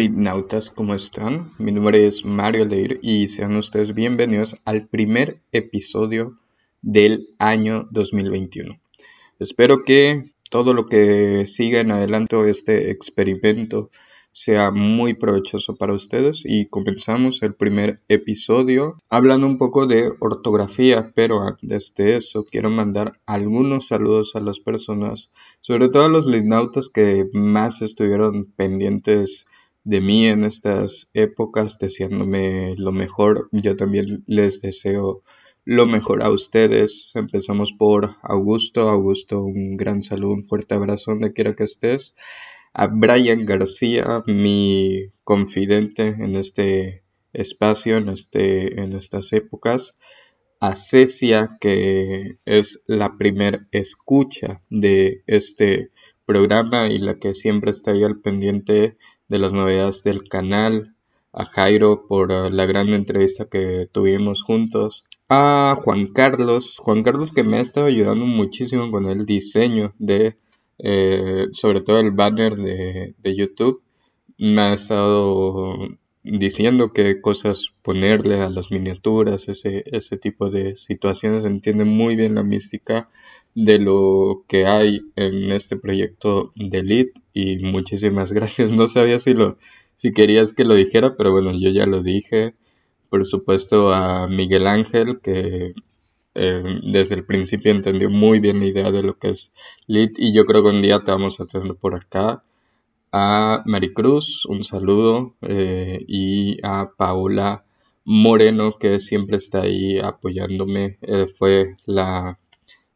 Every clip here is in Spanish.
Litnautas, ¿cómo están? Mi nombre es Mario Leir y sean ustedes bienvenidos al primer episodio del año 2021. Espero que todo lo que siga en adelante este experimento sea muy provechoso para ustedes y comenzamos el primer episodio hablando un poco de ortografía, pero antes de eso quiero mandar algunos saludos a las personas, sobre todo a los litnautas que más estuvieron pendientes de mí en estas épocas, deseándome lo mejor. Yo también les deseo lo mejor a ustedes. Empezamos por Augusto. Augusto, un gran saludo, un fuerte abrazo donde quiera que estés a Brian García, mi confidente en este espacio, en, este, en estas épocas, a Cecia, que es la primer escucha de este programa y la que siempre está ahí al pendiente de las novedades del canal, a Jairo por la gran entrevista que tuvimos juntos, a Juan Carlos, Juan Carlos que me ha estado ayudando muchísimo con el diseño de eh, sobre todo el banner de, YouTube, me ha estado diciendo qué cosas ponerle a las miniaturas, ese, ese tipo de situaciones. Entiende muy bien la mística de lo que hay en este proyecto de Elite y muchísimas gracias. No sabía si lo si querías que lo dijera, pero bueno, yo ya lo dije. Por supuesto a Miguel Ángel que eh, desde el principio entendió muy bien la idea de lo que es Lit y yo creo que un día te vamos a tener por acá. A Maricruz, un saludo, eh, y a Paula Moreno, que siempre está ahí apoyándome. Eh, fue la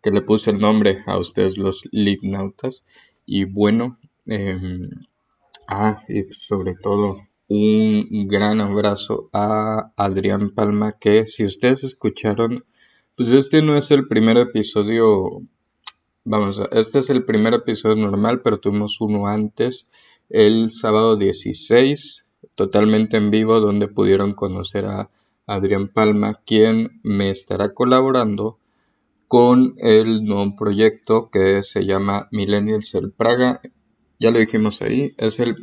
que le puse el nombre a ustedes, los Litnautas. Y bueno, em, ah, y sobre todo un gran abrazo a Adrián Palma, que si ustedes escucharon pues este no es el primer episodio, vamos, este es el primer episodio normal, pero tuvimos uno antes, el sábado 16, totalmente en vivo, donde pudieron conocer a Adrián Palma, quien me estará colaborando con el nuevo proyecto que se llama Millennials el Praga. Ya lo dijimos ahí, es el,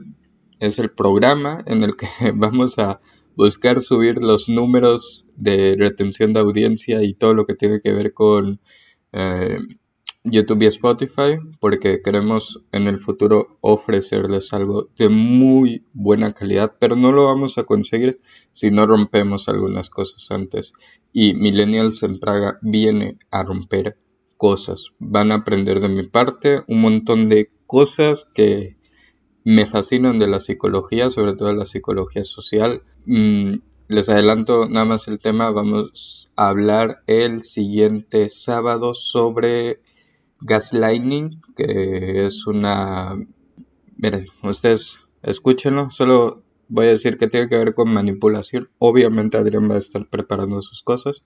es el programa en el que vamos a buscar subir los números de retención de audiencia y todo lo que tiene que ver con eh, YouTube y Spotify, porque queremos en el futuro ofrecerles algo de muy buena calidad, pero no lo vamos a conseguir si no rompemos algunas cosas antes. Y Millennials en Praga viene a romper cosas. Van a aprender de mi parte un montón de cosas que me fascinan de la psicología, sobre todo la psicología social. Mm, les adelanto nada más el tema, vamos a hablar el siguiente sábado sobre gaslighting, que es una... Miren, ustedes escúchenlo, solo voy a decir que tiene que ver con manipulación. Obviamente Adrián va a estar preparando sus cosas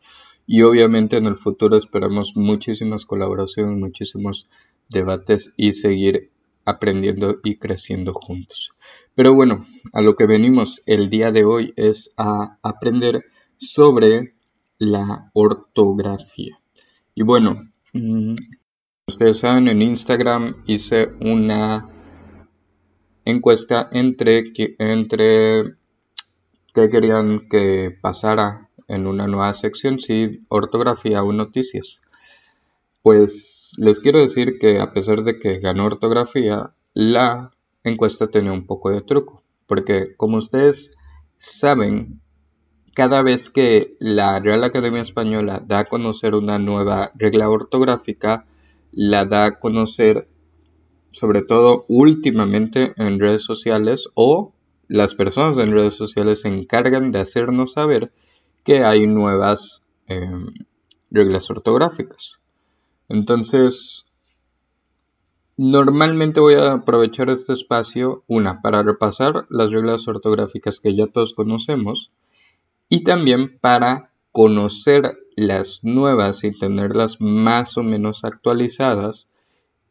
y obviamente en el futuro esperamos muchísimas colaboraciones, muchísimos debates y seguir aprendiendo y creciendo juntos. Pero bueno, a lo que venimos el día de hoy es a aprender sobre la ortografía. Y bueno, mm, ustedes saben, en Instagram hice una encuesta entre, entre qué querían que pasara en una nueva sección, si ortografía o noticias. Pues les quiero decir que a pesar de que ganó ortografía, la encuesta tenía un poco de truco, porque como ustedes saben, cada vez que la Real Academia Española da a conocer una nueva regla ortográfica, la da a conocer sobre todo últimamente en redes sociales o las personas en redes sociales se encargan de hacernos saber que hay nuevas em, reglas ortográficas. Entonces, normalmente voy a aprovechar este espacio, una, para repasar las reglas ortográficas que ya todos conocemos y también para conocer las nuevas y tenerlas más o menos actualizadas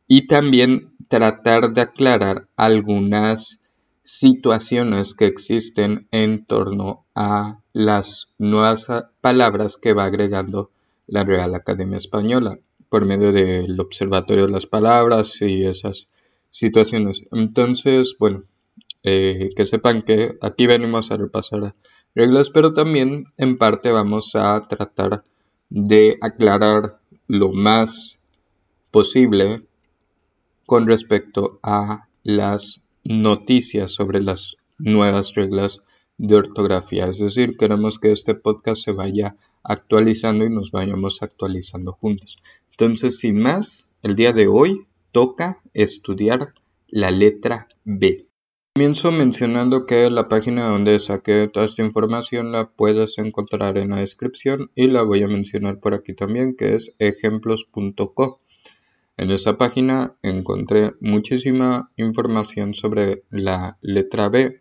y también tratar de aclarar algunas situaciones que existen en torno a las nuevas palabras que va agregando la Real Academia Española por medio del observatorio de las palabras y esas situaciones. Entonces, bueno, eh, que sepan que aquí venimos a repasar reglas, pero también en parte vamos a tratar de aclarar lo más posible con respecto a las noticias sobre las nuevas reglas de ortografía. Es decir, queremos que este podcast se vaya actualizando y nos vayamos actualizando juntos. Entonces, sin más, el día de hoy toca estudiar la letra B. Comienzo mencionando que la página donde saqué toda esta información la puedes encontrar en la descripción y la voy a mencionar por aquí también, que es ejemplos.co. En esa página encontré muchísima información sobre la letra B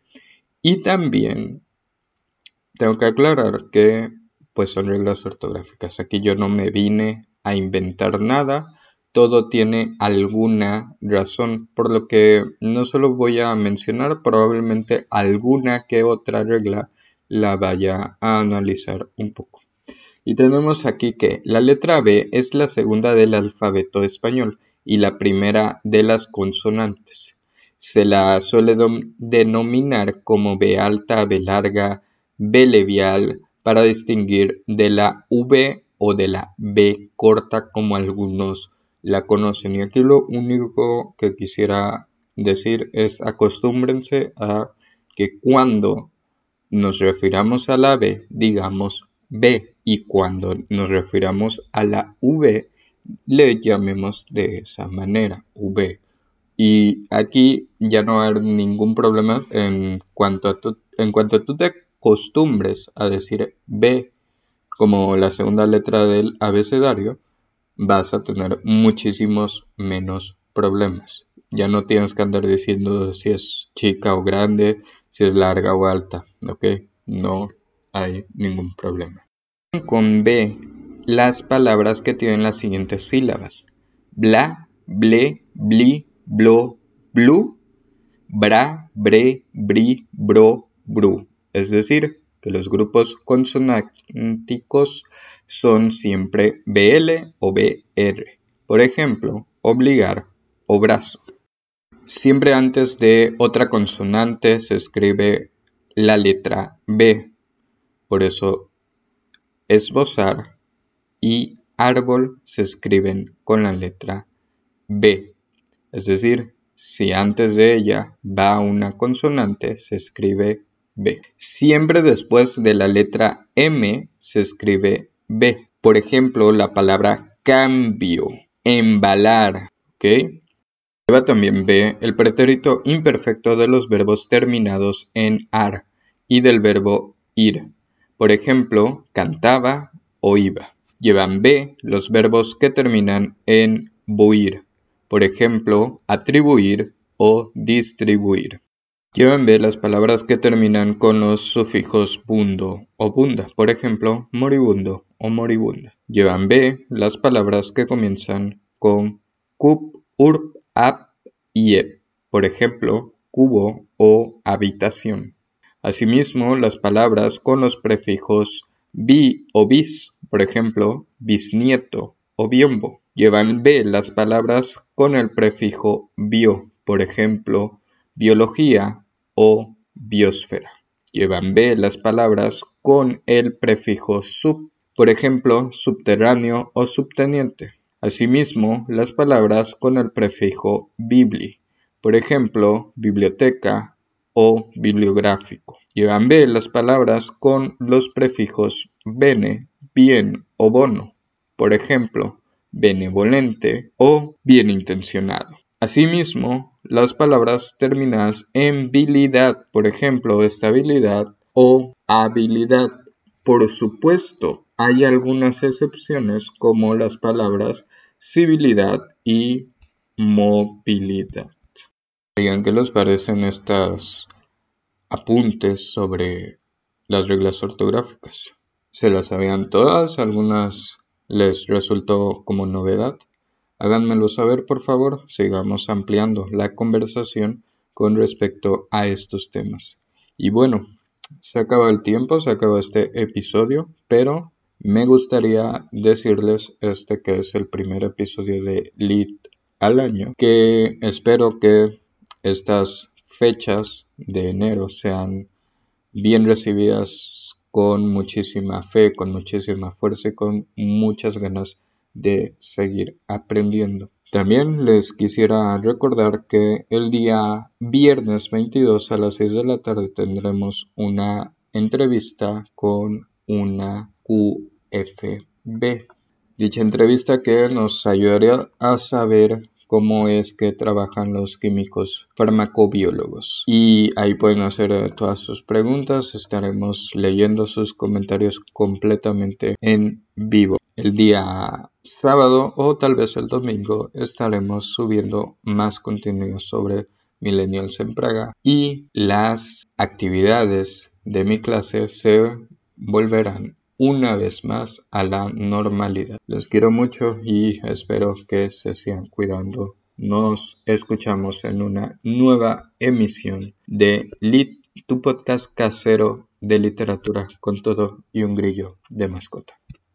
y también tengo que aclarar que pues son reglas ortográficas. Aquí yo no me vine a inventar nada, todo tiene alguna razón, por lo que no solo voy a mencionar, probablemente alguna que otra regla la vaya a analizar un poco. Y tenemos aquí que la letra B es la segunda del alfabeto español y la primera de las consonantes. Se la suele denominar como B alta, B larga, B levial para distinguir de la V o de la B corta como algunos la conocen. Y aquí lo único que quisiera decir es acostúmbrense a que cuando nos refiramos a la B digamos B y cuando nos refiramos a la V le llamemos de esa manera, V. Y aquí ya no hay ningún problema en cuanto a tu, en cuanto tú te acostumbres a decir B como la segunda letra del abecedario, vas a tener muchísimos menos problemas. Ya no tienes que andar diciendo si es chica o grande, si es larga o alta, ¿ok? No hay ningún problema. Con B, las palabras que tienen las siguientes sílabas. Bla, ble, bli, blo, blu, bra, bre, bri, bro, bru. Es decir, que los grupos consonánticos son siempre BL o BR. Por ejemplo, obligar o brazo. Siempre antes de otra consonante se escribe la letra B. Por eso esbozar y árbol se escriben con la letra B. Es decir, si antes de ella va una consonante, se escribe B. Siempre después de la letra M se escribe B. Por ejemplo, la palabra cambio, embalar, ¿ok? Lleva también B el pretérito imperfecto de los verbos terminados en ar y del verbo ir. Por ejemplo, cantaba o iba. Llevan B los verbos que terminan en buir. Por ejemplo, atribuir o distribuir. Llevan B las palabras que terminan con los sufijos bundo o bunda. Por ejemplo, moribundo o moribunda. Llevan B las palabras que comienzan con cup, urp, ap y ep. Por ejemplo, cubo o habitación. Asimismo, las palabras con los prefijos bi o bis, por ejemplo, bisnieto o biombo. Llevan B las palabras con el prefijo bio, por ejemplo, biología o biosfera. Llevan B las palabras con el prefijo sub, por ejemplo, subterráneo o subteniente. Asimismo, las palabras con el prefijo bibli, por ejemplo, biblioteca o bibliográfico. Llevan B las palabras con los prefijos bene, bien o bono, por ejemplo, benevolente o bien intencionado. Asimismo, las palabras terminadas en bilidad, por ejemplo, estabilidad o habilidad. Por supuesto, hay algunas excepciones como las palabras civilidad y movilidad. Digan qué les parecen estas apuntes sobre las reglas ortográficas. ¿Se las sabían todas? ¿Algunas les resultó como novedad? Háganmelo saber, por favor. Sigamos ampliando la conversación con respecto a estos temas. Y bueno, se acaba el tiempo, se acaba este episodio, pero me gustaría decirles este que es el primer episodio de Lead al año, que espero que estas fechas de enero sean bien recibidas con muchísima fe, con muchísima fuerza y con muchas ganas de seguir aprendiendo. También les quisiera recordar que el día viernes 22 a las 6 de la tarde tendremos una entrevista con una QFB. Dicha entrevista que nos ayudaría a saber cómo es que trabajan los químicos farmacobiólogos. Y ahí pueden hacer todas sus preguntas, estaremos leyendo sus comentarios completamente en vivo. El día sábado o tal vez el domingo estaremos subiendo más contenido sobre Millennials en Praga y las actividades de mi clase se volverán una vez más a la normalidad. Les quiero mucho y espero que se sigan cuidando. Nos escuchamos en una nueva emisión de Lit, tu podcast casero de literatura con todo y un grillo de mascota.